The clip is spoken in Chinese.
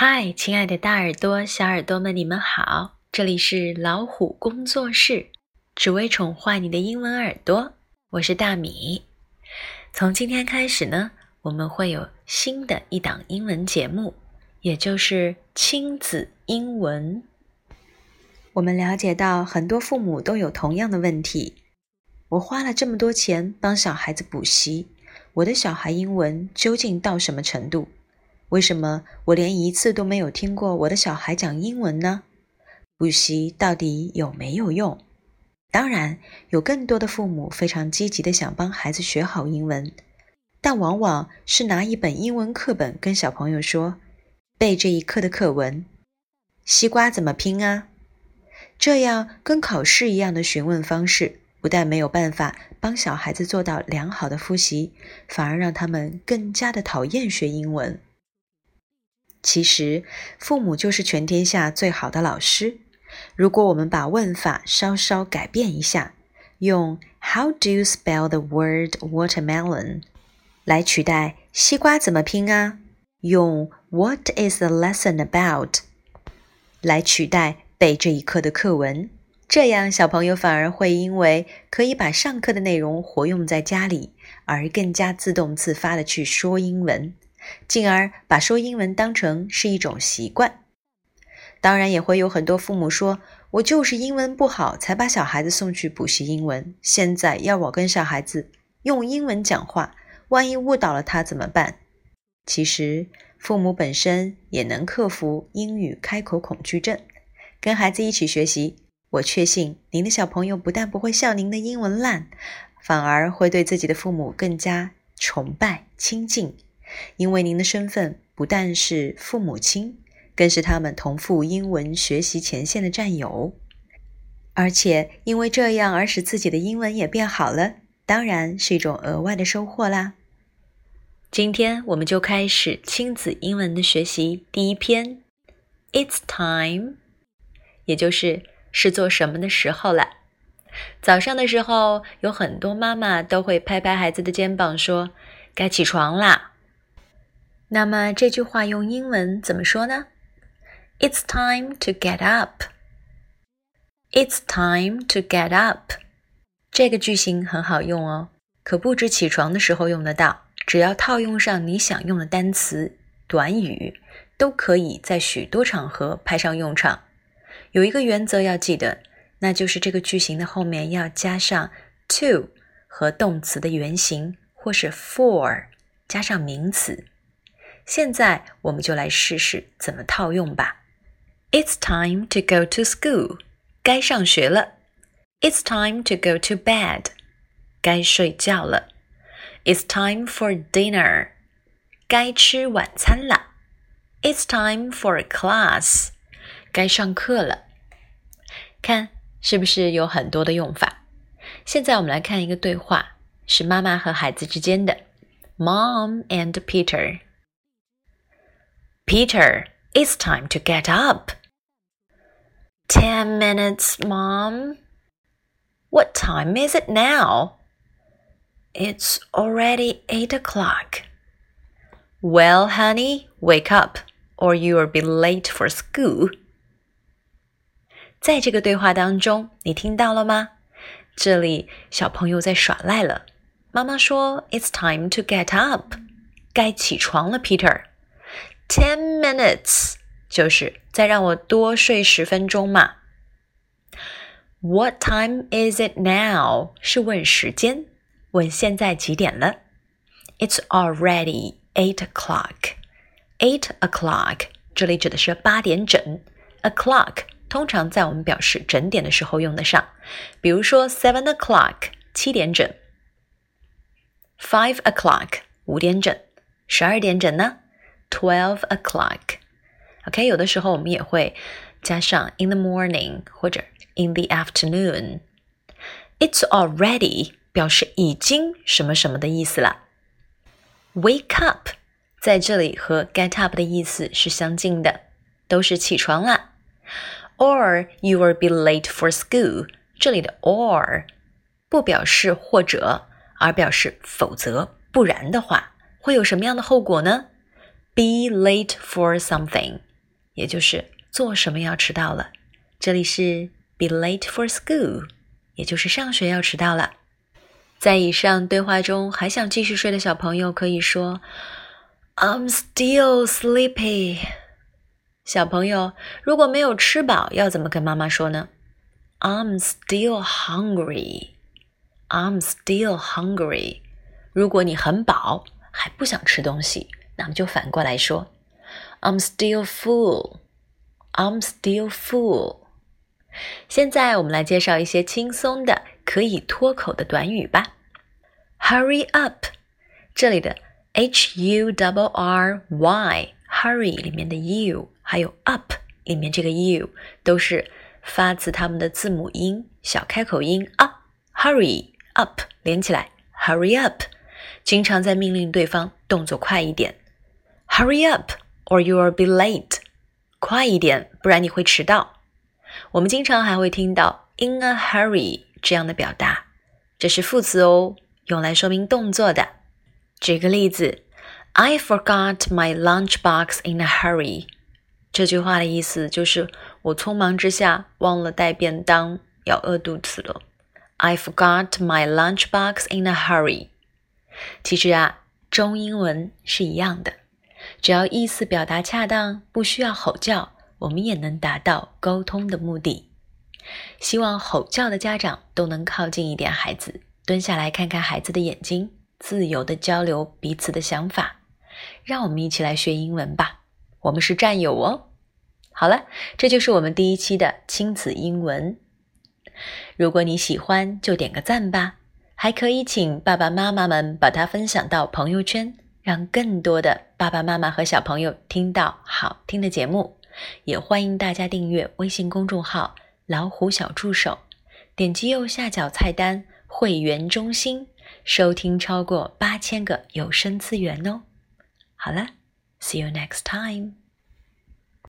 嗨，亲爱的大耳朵、小耳朵们，你们好！这里是老虎工作室，只为宠坏你的英文耳朵。我是大米。从今天开始呢，我们会有新的一档英文节目，也就是亲子英文。我们了解到很多父母都有同样的问题：我花了这么多钱帮小孩子补习，我的小孩英文究竟到什么程度？为什么我连一次都没有听过我的小孩讲英文呢？补习到底有没有用？当然，有更多的父母非常积极的想帮孩子学好英文，但往往是拿一本英文课本跟小朋友说背这一课的课文。西瓜怎么拼啊？这样跟考试一样的询问方式，不但没有办法帮小孩子做到良好的复习，反而让他们更加的讨厌学英文。其实，父母就是全天下最好的老师。如果我们把问法稍稍改变一下，用 “How do you spell the word watermelon” 来取代“西瓜怎么拼啊”，用 “What is the lesson about” 来取代背这一课的课文，这样小朋友反而会因为可以把上课的内容活用在家里，而更加自动自发的去说英文。进而把说英文当成是一种习惯。当然，也会有很多父母说：“我就是英文不好，才把小孩子送去补习英文。现在要我跟小孩子用英文讲话，万一误导了他怎么办？”其实，父母本身也能克服英语开口恐惧症，跟孩子一起学习。我确信，您的小朋友不但不会笑您的英文烂，反而会对自己的父母更加崇拜亲近。因为您的身份不但是父母亲，更是他们同赴英文学习前线的战友，而且因为这样而使自己的英文也变好了，当然是一种额外的收获啦。今天我们就开始亲子英文的学习，第一篇，It's time，也就是是做什么的时候了。早上的时候，有很多妈妈都会拍拍孩子的肩膀说：“该起床啦。”那么这句话用英文怎么说呢？It's time to get up. It's time to get up. 这个句型很好用哦，可不止起床的时候用得到，只要套用上你想用的单词、短语，都可以在许多场合派上用场。有一个原则要记得，那就是这个句型的后面要加上 to 和动词的原形，或是 for 加上名词。现在我们就来试试怎么套用吧。It's time to go to school，该上学了。It's time to go to bed，该睡觉了。It's time for dinner，该吃晚餐了。It's time for class，该上课了。看是不是有很多的用法？现在我们来看一个对话，是妈妈和孩子之间的。Mom and Peter。Peter, it's time to get up. Ten minutes, Mom. What time is it now? It's already eight o'clock. Well, honey, wake up, or you'll be late for school. 在这个对话当中，你听到了吗？这里小朋友在耍赖了。妈妈说：“It's time to get up，该起床了，Peter。” Ten minutes 就是再让我多睡十分钟嘛。What time is it now？是问时间，问现在几点了。It's already eight o'clock. Eight o'clock 这里指的是八点整。O'clock 通常在我们表示整点的时候用得上，比如说 seven o'clock 七点整，five o'clock 五点整，十二点整呢 ？Twelve o'clock. OK，有的时候我们也会加上 in the morning 或者 in the afternoon. It's already 表示已经什么什么的意思了。Wake up 在这里和 get up 的意思是相近的，都是起床啦。Or you will be late for school。这里的 or 不表示或者，而表示否则，不然的话会有什么样的后果呢 ？Be late for something 也就是做什么要迟到了。这里是 be late for school，也就是上学要迟到了。在以上对话中，还想继续睡的小朋友可以说 I'm still sleepy。小朋友如果没有吃饱，要怎么跟妈妈说呢？I'm still hungry。I'm still hungry。如果你很饱还不想吃东西，那么就反过来说：I'm still full。I'm still full。现在我们来介绍一些轻松的、可以脱口的短语吧。Hurry up，这里的 H U W R Y，hurry 里面的 U，还有 up 里面这个 U，都是发自它们的字母音小开口音啊。Hurry up 连起来，Hurry up，经常在命令对方动作快一点。Hurry up or you'll be late，快一点，不然你会迟到。我们经常还会听到 in a hurry 这样的表达，这是副词哦，用来说明动作的。举个例子，I forgot my lunchbox in a hurry。这句话的意思就是我匆忙之下忘了带便当，要饿肚子了。I forgot my lunchbox in a hurry。其实啊，中英文是一样的，只要意思表达恰当，不需要吼叫。我们也能达到沟通的目的。希望吼叫的家长都能靠近一点孩子，蹲下来看看孩子的眼睛，自由的交流彼此的想法。让我们一起来学英文吧，我们是战友哦。好了，这就是我们第一期的亲子英文。如果你喜欢，就点个赞吧，还可以请爸爸妈妈们把它分享到朋友圈，让更多的爸爸妈妈和小朋友听到好听的节目。也欢迎大家订阅微信公众号“老虎小助手”，点击右下角菜单“会员中心”，收听超过八千个有声资源哦。好了，See you next time。